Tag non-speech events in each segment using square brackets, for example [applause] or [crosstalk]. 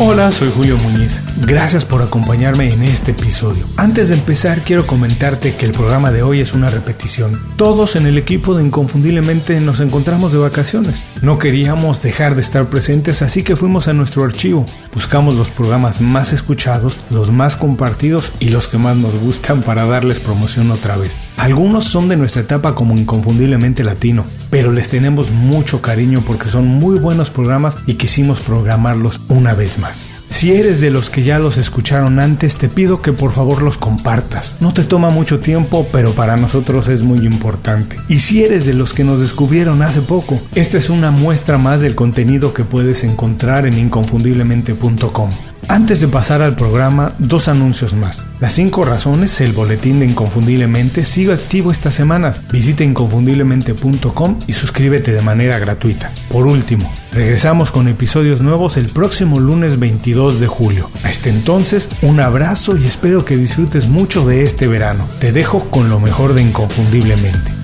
Hola, soy Julio Muñiz. Gracias por acompañarme en este episodio. Antes de empezar, quiero comentarte que el programa de hoy es una repetición. Todos en el equipo de Inconfundiblemente nos encontramos de vacaciones. No queríamos dejar de estar presentes, así que fuimos a nuestro archivo. Buscamos los programas más escuchados, los más compartidos y los que más nos gustan para darles promoción otra vez. Algunos son de nuestra etapa como Inconfundiblemente Latino, pero les tenemos mucho cariño porque son muy buenos programas y quisimos programarlos una vez más. Si eres de los que ya los escucharon antes, te pido que por favor los compartas. No te toma mucho tiempo, pero para nosotros es muy importante. Y si eres de los que nos descubrieron hace poco, esta es una muestra más del contenido que puedes encontrar en inconfundiblemente.com. Antes de pasar al programa, dos anuncios más. Las 5 razones, el boletín de Inconfundiblemente, sigue activo estas semanas. Visita inconfundiblemente.com y suscríbete de manera gratuita. Por último, regresamos con episodios nuevos el próximo lunes 22 de julio. Hasta entonces, un abrazo y espero que disfrutes mucho de este verano. Te dejo con lo mejor de Inconfundiblemente.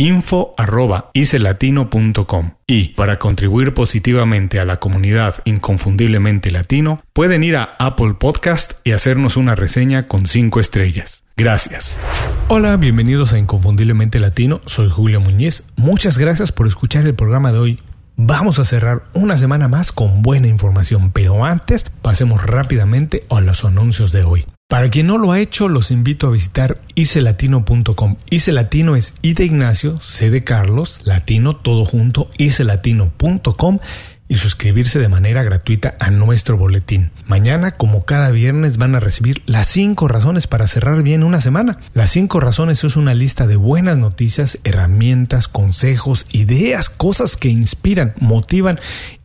info.icelatino.com y para contribuir positivamente a la comunidad inconfundiblemente latino pueden ir a Apple Podcast y hacernos una reseña con 5 estrellas. Gracias. Hola, bienvenidos a Inconfundiblemente Latino, soy Julio Muñiz. Muchas gracias por escuchar el programa de hoy. Vamos a cerrar una semana más con buena información, pero antes pasemos rápidamente a los anuncios de hoy. Para quien no lo ha hecho, los invito a visitar icelatino.com. Icelatino es I de Ignacio, C de Carlos, latino todo junto, icelatino.com y suscribirse de manera gratuita a nuestro boletín. Mañana, como cada viernes, van a recibir las 5 razones para cerrar bien una semana. Las 5 razones es una lista de buenas noticias, herramientas, consejos, ideas, cosas que inspiran, motivan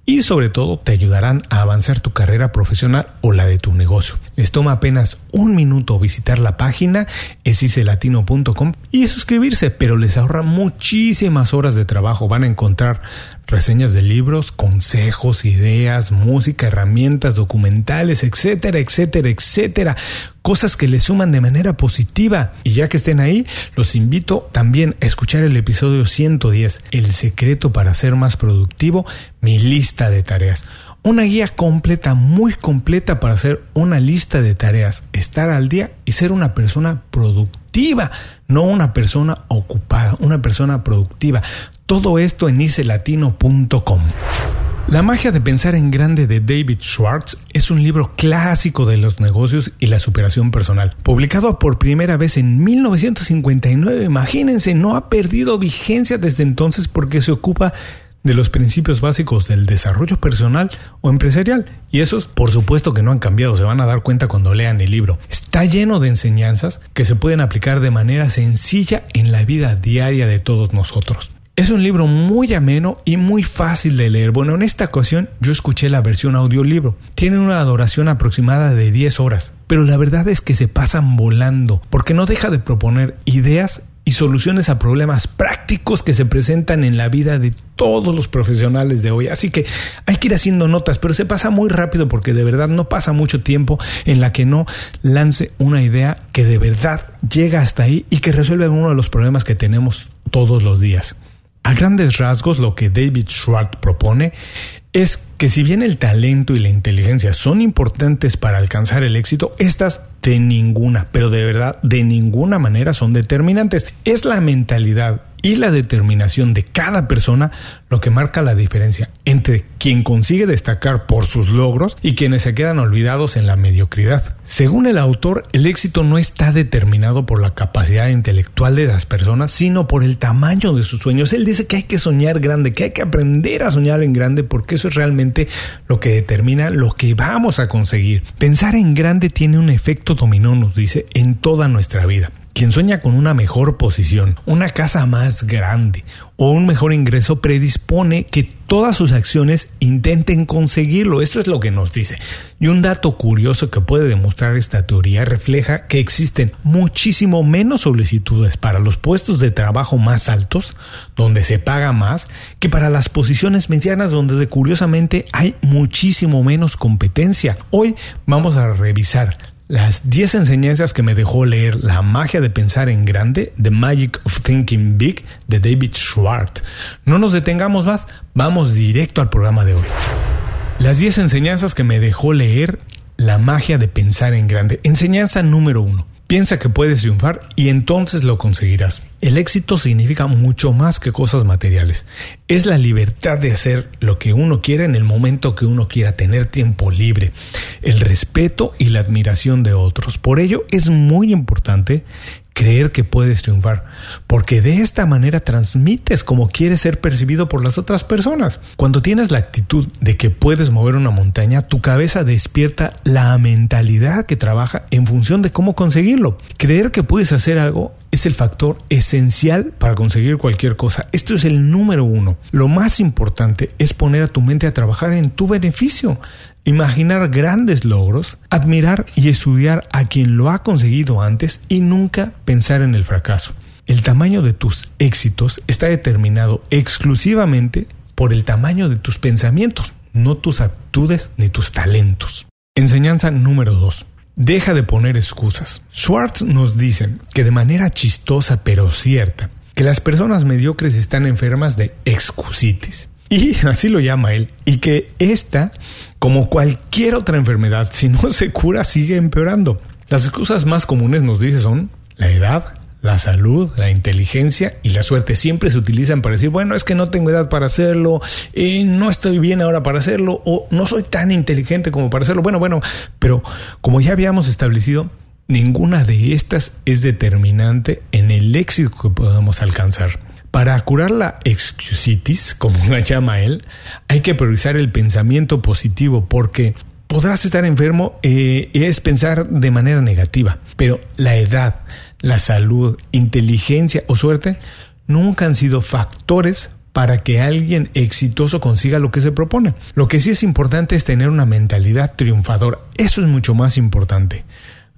y sobre todo te ayudarán a avanzar tu carrera profesional o la de tu negocio. Les toma apenas un minuto visitar la página esicelatino.com y suscribirse, pero les ahorra muchísimas horas de trabajo. Van a encontrar reseñas de libros, consejos, ideas, música, herramientas, documentales, etcétera, etcétera, etcétera. Cosas que les suman de manera positiva. Y ya que estén ahí, los invito también a escuchar el episodio 110, El secreto para ser más productivo, mi lista de tareas. Una guía completa, muy completa para hacer una lista de tareas, estar al día y ser una persona productiva, no una persona ocupada, una persona productiva. Todo esto en icelatino.com. La magia de pensar en grande de David Schwartz es un libro clásico de los negocios y la superación personal. Publicado por primera vez en 1959, imagínense, no ha perdido vigencia desde entonces porque se ocupa de los principios básicos del desarrollo personal o empresarial. Y esos, por supuesto que no han cambiado, se van a dar cuenta cuando lean el libro. Está lleno de enseñanzas que se pueden aplicar de manera sencilla en la vida diaria de todos nosotros. Es un libro muy ameno y muy fácil de leer. Bueno, en esta ocasión yo escuché la versión audiolibro. Tiene una duración aproximada de 10 horas, pero la verdad es que se pasan volando, porque no deja de proponer ideas y soluciones a problemas prácticos que se presentan en la vida de todos los profesionales de hoy. Así que hay que ir haciendo notas, pero se pasa muy rápido porque de verdad no pasa mucho tiempo en la que no lance una idea que de verdad llega hasta ahí y que resuelve uno de los problemas que tenemos todos los días. A grandes rasgos, lo que David Schwartz propone es que si bien el talento y la inteligencia son importantes para alcanzar el éxito, estas de ninguna, pero de verdad de ninguna manera son determinantes. Es la mentalidad y la determinación de cada persona lo que marca la diferencia entre quien consigue destacar por sus logros y quienes se quedan olvidados en la mediocridad. Según el autor, el éxito no está determinado por la capacidad intelectual de las personas, sino por el tamaño de sus sueños. Él dice que hay que soñar grande, que hay que aprender a soñar en grande, porque eso es realmente lo que determina lo que vamos a conseguir. Pensar en grande tiene un efecto dominó, nos dice, en toda nuestra vida. Quien sueña con una mejor posición, una casa más grande o un mejor ingreso predispone que todas sus acciones intenten conseguirlo. Esto es lo que nos dice. Y un dato curioso que puede demostrar esta teoría refleja que existen muchísimo menos solicitudes para los puestos de trabajo más altos, donde se paga más, que para las posiciones medianas, donde curiosamente hay muchísimo menos competencia. Hoy vamos a revisar las 10 enseñanzas que me dejó leer La magia de pensar en grande, The Magic of Thinking Big, de David Schwartz. No nos detengamos más, vamos directo al programa de hoy. Las 10 enseñanzas que me dejó leer La magia de pensar en grande. Enseñanza número 1. Piensa que puedes triunfar y entonces lo conseguirás. El éxito significa mucho más que cosas materiales. Es la libertad de hacer lo que uno quiera en el momento que uno quiera, tener tiempo libre, el respeto y la admiración de otros. Por ello es muy importante creer que puedes triunfar, porque de esta manera transmites como quieres ser percibido por las otras personas. Cuando tienes la actitud de que puedes mover una montaña, tu cabeza despierta la mentalidad que trabaja en función de cómo conseguirlo. Creer que puedes hacer algo es el factor esencial para conseguir cualquier cosa. Esto es el número uno. Lo más importante es poner a tu mente a trabajar en tu beneficio imaginar grandes logros, admirar y estudiar a quien lo ha conseguido antes y nunca pensar en el fracaso. El tamaño de tus éxitos está determinado exclusivamente por el tamaño de tus pensamientos, no tus actitudes ni tus talentos. Enseñanza número 2. Deja de poner excusas. Schwartz nos dice que de manera chistosa pero cierta, que las personas mediocres están enfermas de excusitis. Y [laughs] así lo llama él. Y que esta, como cualquier otra enfermedad, si no se cura, sigue empeorando. Las excusas más comunes, nos dice, son la edad, la salud, la inteligencia y la suerte. Siempre se utilizan para decir, bueno, es que no tengo edad para hacerlo, eh, no estoy bien ahora para hacerlo, o no soy tan inteligente como para hacerlo. Bueno, bueno, pero como ya habíamos establecido, ninguna de estas es determinante en el éxito que podamos alcanzar. Para curar la excusitis, como la llama él, hay que priorizar el pensamiento positivo porque podrás estar enfermo eh, es pensar de manera negativa, pero la edad, la salud, inteligencia o suerte nunca han sido factores para que alguien exitoso consiga lo que se propone. Lo que sí es importante es tener una mentalidad triunfadora. Eso es mucho más importante.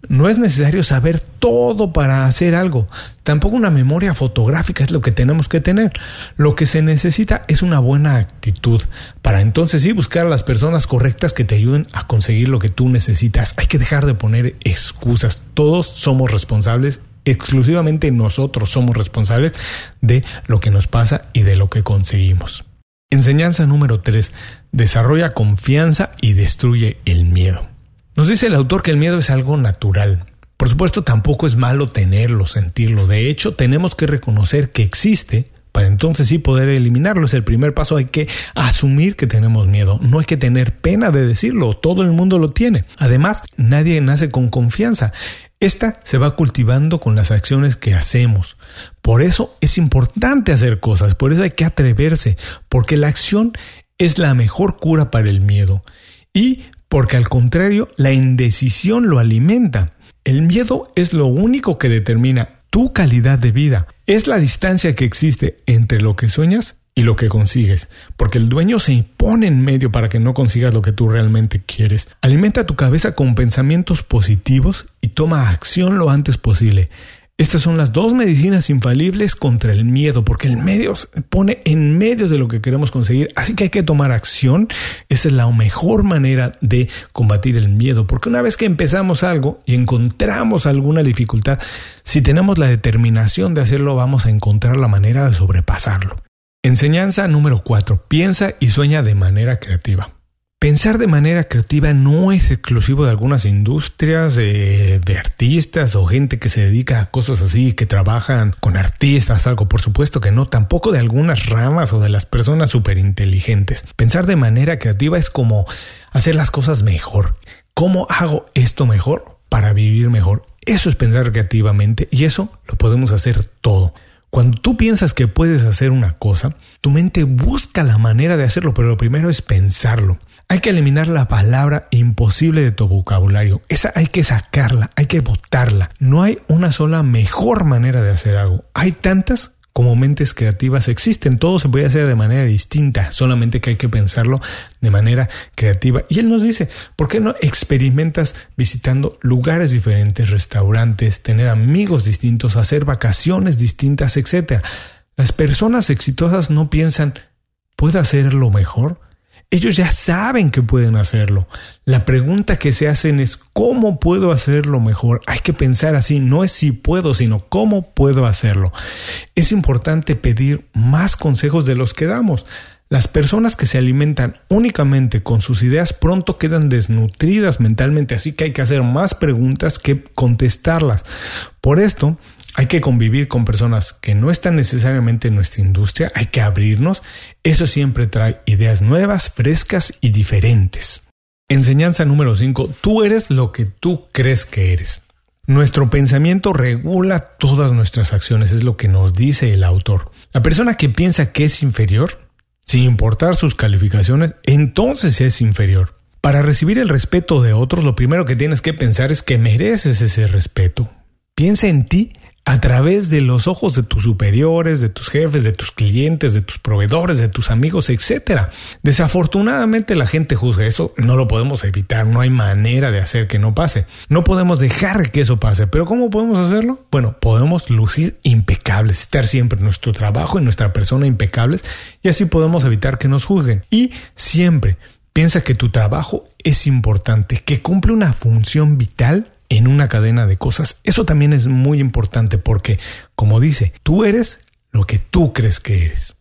No es necesario saber todo para hacer algo. Tampoco una memoria fotográfica es lo que tenemos que tener. Lo que se necesita es una buena actitud para entonces sí buscar a las personas correctas que te ayuden a conseguir lo que tú necesitas. Hay que dejar de poner excusas. Todos somos responsables exclusivamente nosotros somos responsables de lo que nos pasa y de lo que conseguimos. Enseñanza número 3. Desarrolla confianza y destruye el miedo. Nos dice el autor que el miedo es algo natural. Por supuesto, tampoco es malo tenerlo, sentirlo. De hecho, tenemos que reconocer que existe para entonces sí poder eliminarlo. Es el primer paso. Hay que asumir que tenemos miedo. No hay que tener pena de decirlo. Todo el mundo lo tiene. Además, nadie nace con confianza. Esta se va cultivando con las acciones que hacemos. Por eso es importante hacer cosas. Por eso hay que atreverse. Porque la acción es la mejor cura para el miedo. Y porque al contrario, la indecisión lo alimenta. El miedo es lo único que determina tu calidad de vida. Es la distancia que existe entre lo que sueñas y lo que consigues, porque el dueño se impone en medio para que no consigas lo que tú realmente quieres. Alimenta tu cabeza con pensamientos positivos y toma acción lo antes posible. Estas son las dos medicinas infalibles contra el miedo, porque el medio se pone en medio de lo que queremos conseguir, así que hay que tomar acción. Esa es la mejor manera de combatir el miedo, porque una vez que empezamos algo y encontramos alguna dificultad, si tenemos la determinación de hacerlo, vamos a encontrar la manera de sobrepasarlo. Enseñanza número 4. Piensa y sueña de manera creativa. Pensar de manera creativa no es exclusivo de algunas industrias, de, artistas o gente que se dedica a cosas así, que trabajan con artistas, algo, por supuesto que no, tampoco de algunas ramas o de las personas súper inteligentes. Pensar de manera creativa es como hacer las cosas mejor. ¿Cómo hago esto mejor para vivir mejor? Eso es pensar creativamente y eso lo podemos hacer todo. Cuando tú piensas que puedes hacer una cosa, tu mente busca la manera de hacerlo, pero lo primero es pensarlo. Hay que eliminar la palabra imposible de tu vocabulario. Esa hay que sacarla, hay que botarla. No hay una sola mejor manera de hacer algo. Hay tantas como mentes creativas existen. Todo se puede hacer de manera distinta, solamente que hay que pensarlo de manera creativa. Y él nos dice, ¿por qué no experimentas visitando lugares diferentes, restaurantes, tener amigos distintos, hacer vacaciones distintas, etcétera? Las personas exitosas no piensan, ¿puedo hacerlo mejor? Ellos ya saben que pueden hacerlo. La pregunta que se hacen es ¿cómo puedo hacerlo mejor? Hay que pensar así, no es si puedo, sino cómo puedo hacerlo. Es importante pedir más consejos de los que damos. Las personas que se alimentan únicamente con sus ideas pronto quedan desnutridas mentalmente, así que hay que hacer más preguntas que contestarlas. Por esto, hay que convivir con personas que no están necesariamente en nuestra industria, hay que abrirnos. Eso siempre trae ideas nuevas, frescas y diferentes. Enseñanza número 5. Tú eres lo que tú crees que eres. Nuestro pensamiento regula todas nuestras acciones, es lo que nos dice el autor. La persona que piensa que es inferior, sin importar sus calificaciones, entonces es inferior. Para recibir el respeto de otros, lo primero que tienes que pensar es que mereces ese respeto. Piensa en ti a través de los ojos de tus superiores, de tus jefes, de tus clientes, de tus proveedores, de tus amigos, etc. Desafortunadamente la gente juzga eso, no lo podemos evitar, no hay manera de hacer que no pase. No podemos dejar que eso pase, pero ¿cómo podemos hacerlo? Bueno, podemos lucir impecables, estar siempre en nuestro trabajo y nuestra persona impecables y así podemos evitar que nos juzguen. Y siempre piensa que tu trabajo es importante, que cumple una función vital en una cadena de cosas. Eso también es muy importante porque, como dice, tú eres lo que tú crees que eres.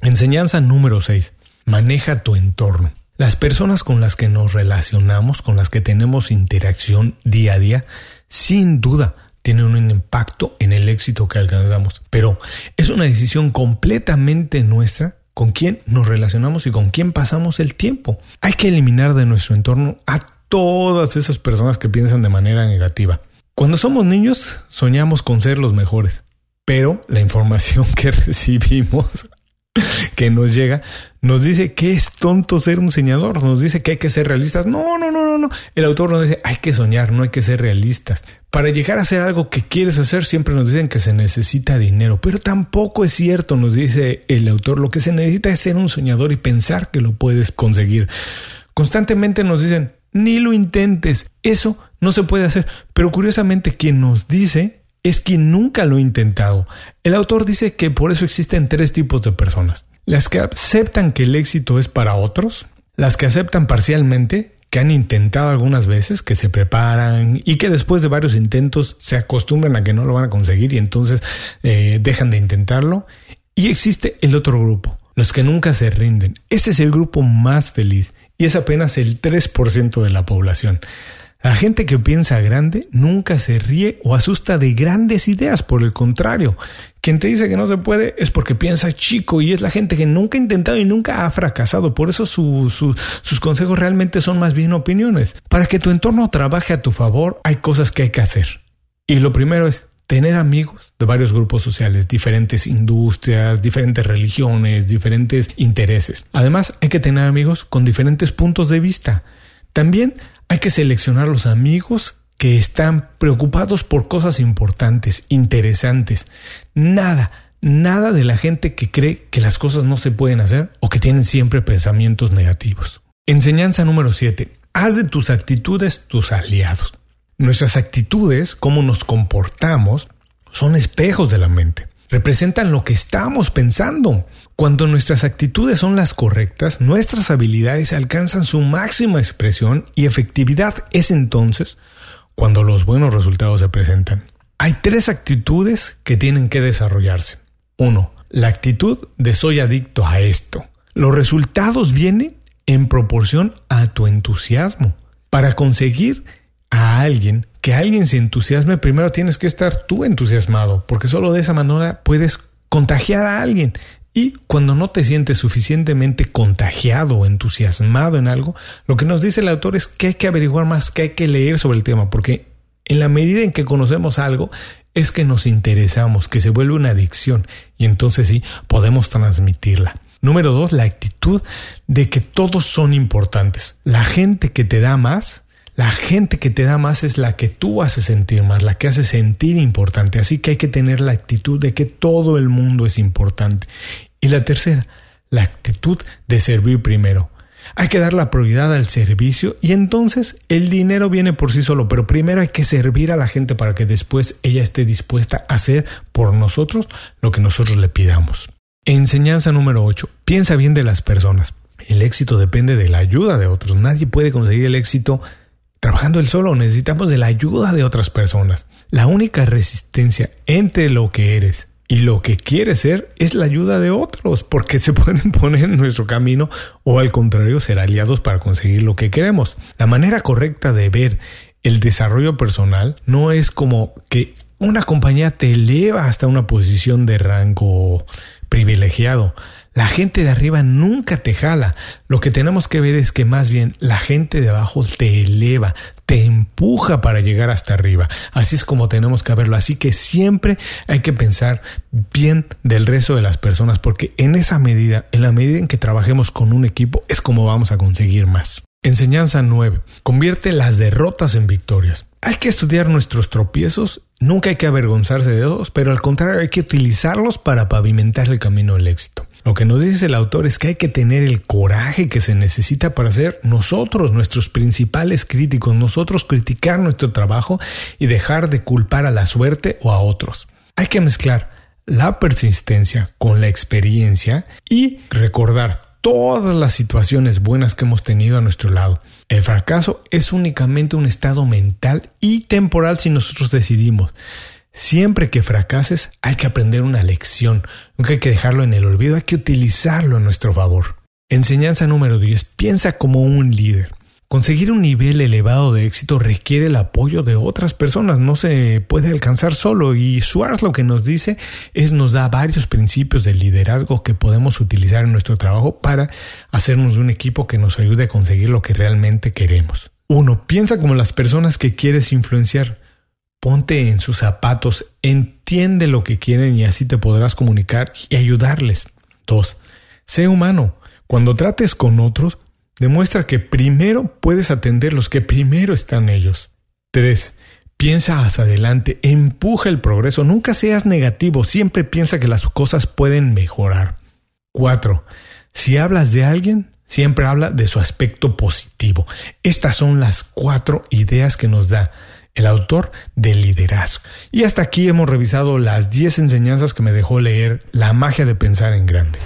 Enseñanza número 6. Maneja tu entorno. Las personas con las que nos relacionamos, con las que tenemos interacción día a día, sin duda tienen un impacto en el éxito que alcanzamos. Pero es una decisión completamente nuestra con quién nos relacionamos y con quién pasamos el tiempo. Hay que eliminar de nuestro entorno a todas esas personas que piensan de manera negativa. Cuando somos niños soñamos con ser los mejores, pero la información [laughs] que recibimos que nos llega nos dice que es tonto ser un soñador, nos dice que hay que ser realistas. No, no, no, no, no. El autor nos dice hay que soñar, no hay que ser realistas. Para llegar a hacer algo que quieres hacer siempre nos dicen que se necesita dinero, pero tampoco es cierto, nos dice el autor. Lo que se necesita es ser un soñador y pensar que lo puedes conseguir. Constantemente nos dicen ni lo intentes. Eso no se puede hacer. Pero curiosamente quien nos dice es quien nunca lo ha intentado. El autor dice que por eso existen tres tipos de personas. Las que aceptan que el éxito es para otros, las que aceptan parcialmente, que han intentado algunas veces, que se preparan y que después de varios intentos se acostumbran a que no lo van a conseguir y entonces eh, dejan de intentarlo. Y existe el otro grupo, los que nunca se rinden. Ese es el grupo más feliz y es apenas el 3% de la población. La gente que piensa grande nunca se ríe o asusta de grandes ideas, por el contrario. Quien te dice que no se puede es porque piensa chico y es la gente que nunca ha intentado y nunca ha fracasado. Por eso sus consejos realmente son más bien opiniones. Para que tu entorno trabaje a tu favor hay cosas que hay que hacer. Y lo primero es tener amigos de varios grupos sociales, diferentes industrias, diferentes religiones, diferentes intereses. Además, hay que tener amigos con diferentes puntos de vista. También hay que seleccionar los amigos que están preocupados por cosas importantes, interesantes. Nada, nada de la gente que cree que las cosas no se pueden hacer o que tienen siempre pensamientos negativos. Enseñanza número 7. Haz de tus actitudes tus aliados. Nuestras actitudes, cómo nos comportamos, son espejos de la mente. Representan lo que estamos pensando. Cuando nuestras actitudes son las correctas, nuestras habilidades alcanzan su máxima expresión y efectividad es entonces cuando los buenos resultados se presentan. Hay tres actitudes que tienen que desarrollarse. Uno, la actitud de soy adicto a esto. Los resultados vienen en proporción a tu entusiasmo. Para conseguir a alguien, que alguien se entusiasme, primero tienes que estar tú entusiasmado, porque solo de esa manera puedes contagiar a alguien. Y cuando no te sientes suficientemente contagiado o entusiasmado en algo, lo que nos dice el autor es que hay que averiguar más, que hay que leer sobre el tema, porque en la medida en que conocemos algo, es que nos interesamos, que se vuelve una adicción y entonces sí podemos transmitirla. Número dos, la actitud de que todos son importantes. La gente que te da más, la gente que te da más es la que tú haces sentir más, la que hace sentir importante. Así que hay que tener la actitud de que todo el mundo es importante. Y la tercera, la actitud de servir primero. Hay que dar la prioridad al servicio y entonces el dinero viene por sí solo, pero primero hay que servir a la gente para que después ella esté dispuesta a hacer por nosotros lo que nosotros le pidamos. Enseñanza número 8. Piensa bien de las personas. El éxito depende de la ayuda de otros. Nadie puede conseguir el éxito trabajando él solo. Necesitamos de la ayuda de otras personas. La única resistencia entre lo que eres y lo que quiere ser es la ayuda de otros, porque se [laughs] pueden poner en nuestro camino o al contrario ser aliados para conseguir lo que queremos. La manera correcta de ver el desarrollo personal no es como que una compañía te eleva hasta una posición de rango privilegiado. La gente de arriba nunca te jala. Lo que tenemos que ver es que más bien la gente de abajo te eleva, te empuja para llegar hasta arriba. Así es como tenemos que verlo. Así que siempre hay que pensar bien del resto de las personas porque en esa medida, en la medida en que trabajemos con un equipo, es como vamos a conseguir más. Enseñanza 9. Convierte las derrotas en victorias. Hay que estudiar nuestros tropiezos, nunca hay que avergonzarse de ellos, pero al contrario hay que utilizarlos para pavimentar el camino del éxito. Lo que nos dice el autor es que hay que tener el coraje que se necesita para ser nosotros nuestros principales críticos, nosotros criticar nuestro trabajo y dejar de culpar a la suerte o a otros. Hay que mezclar la persistencia con la experiencia y recordar todas las situaciones buenas que hemos tenido a nuestro lado. El fracaso es únicamente un estado mental y temporal si nosotros decidimos. Siempre que fracases hay que aprender una lección, nunca hay que dejarlo en el olvido, hay que utilizarlo a nuestro favor. Enseñanza número 10. Piensa como un líder. Conseguir un nivel elevado de éxito requiere el apoyo de otras personas, no se puede alcanzar solo y Schwartz lo que nos dice es nos da varios principios de liderazgo que podemos utilizar en nuestro trabajo para hacernos un equipo que nos ayude a conseguir lo que realmente queremos. Uno, piensa como las personas que quieres influenciar. Ponte en sus zapatos, entiende lo que quieren y así te podrás comunicar y ayudarles. Dos, sé humano. Cuando trates con otros, Demuestra que primero puedes atender los que primero están ellos. 3. Piensa hacia adelante, empuja el progreso, nunca seas negativo, siempre piensa que las cosas pueden mejorar. 4. Si hablas de alguien, siempre habla de su aspecto positivo. Estas son las cuatro ideas que nos da el autor del liderazgo. Y hasta aquí hemos revisado las 10 enseñanzas que me dejó leer La magia de pensar en grande.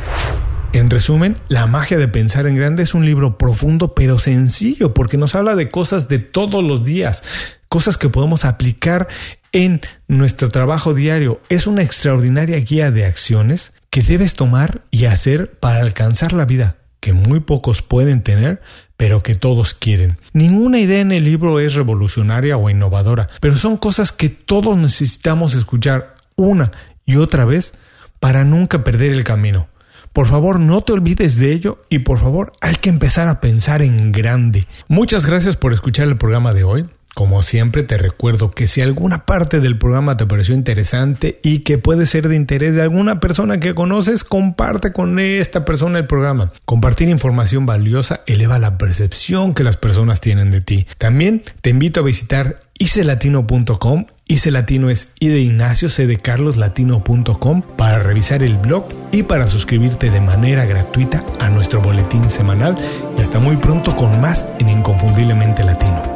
En resumen, La magia de pensar en grande es un libro profundo pero sencillo porque nos habla de cosas de todos los días, cosas que podemos aplicar en nuestro trabajo diario. Es una extraordinaria guía de acciones que debes tomar y hacer para alcanzar la vida que muy pocos pueden tener, pero que todos quieren. Ninguna idea en el libro es revolucionaria o innovadora, pero son cosas que todos necesitamos escuchar una y otra vez para nunca perder el camino. Por favor, no te olvides de ello y por favor, hay que empezar a pensar en grande. Muchas gracias por escuchar el programa de hoy. Como siempre te recuerdo que si alguna parte del programa te pareció interesante y que puede ser de interés de alguna persona que conoces, comparte con esta persona el programa. Compartir información valiosa eleva la percepción que las personas tienen de ti. También te invito a visitar icelatino.com Ice Latino es I de Ignacio, C de Carlos Latino.com para revisar el blog y para suscribirte de manera gratuita a nuestro boletín semanal. Y hasta muy pronto con más en Inconfundiblemente Latino.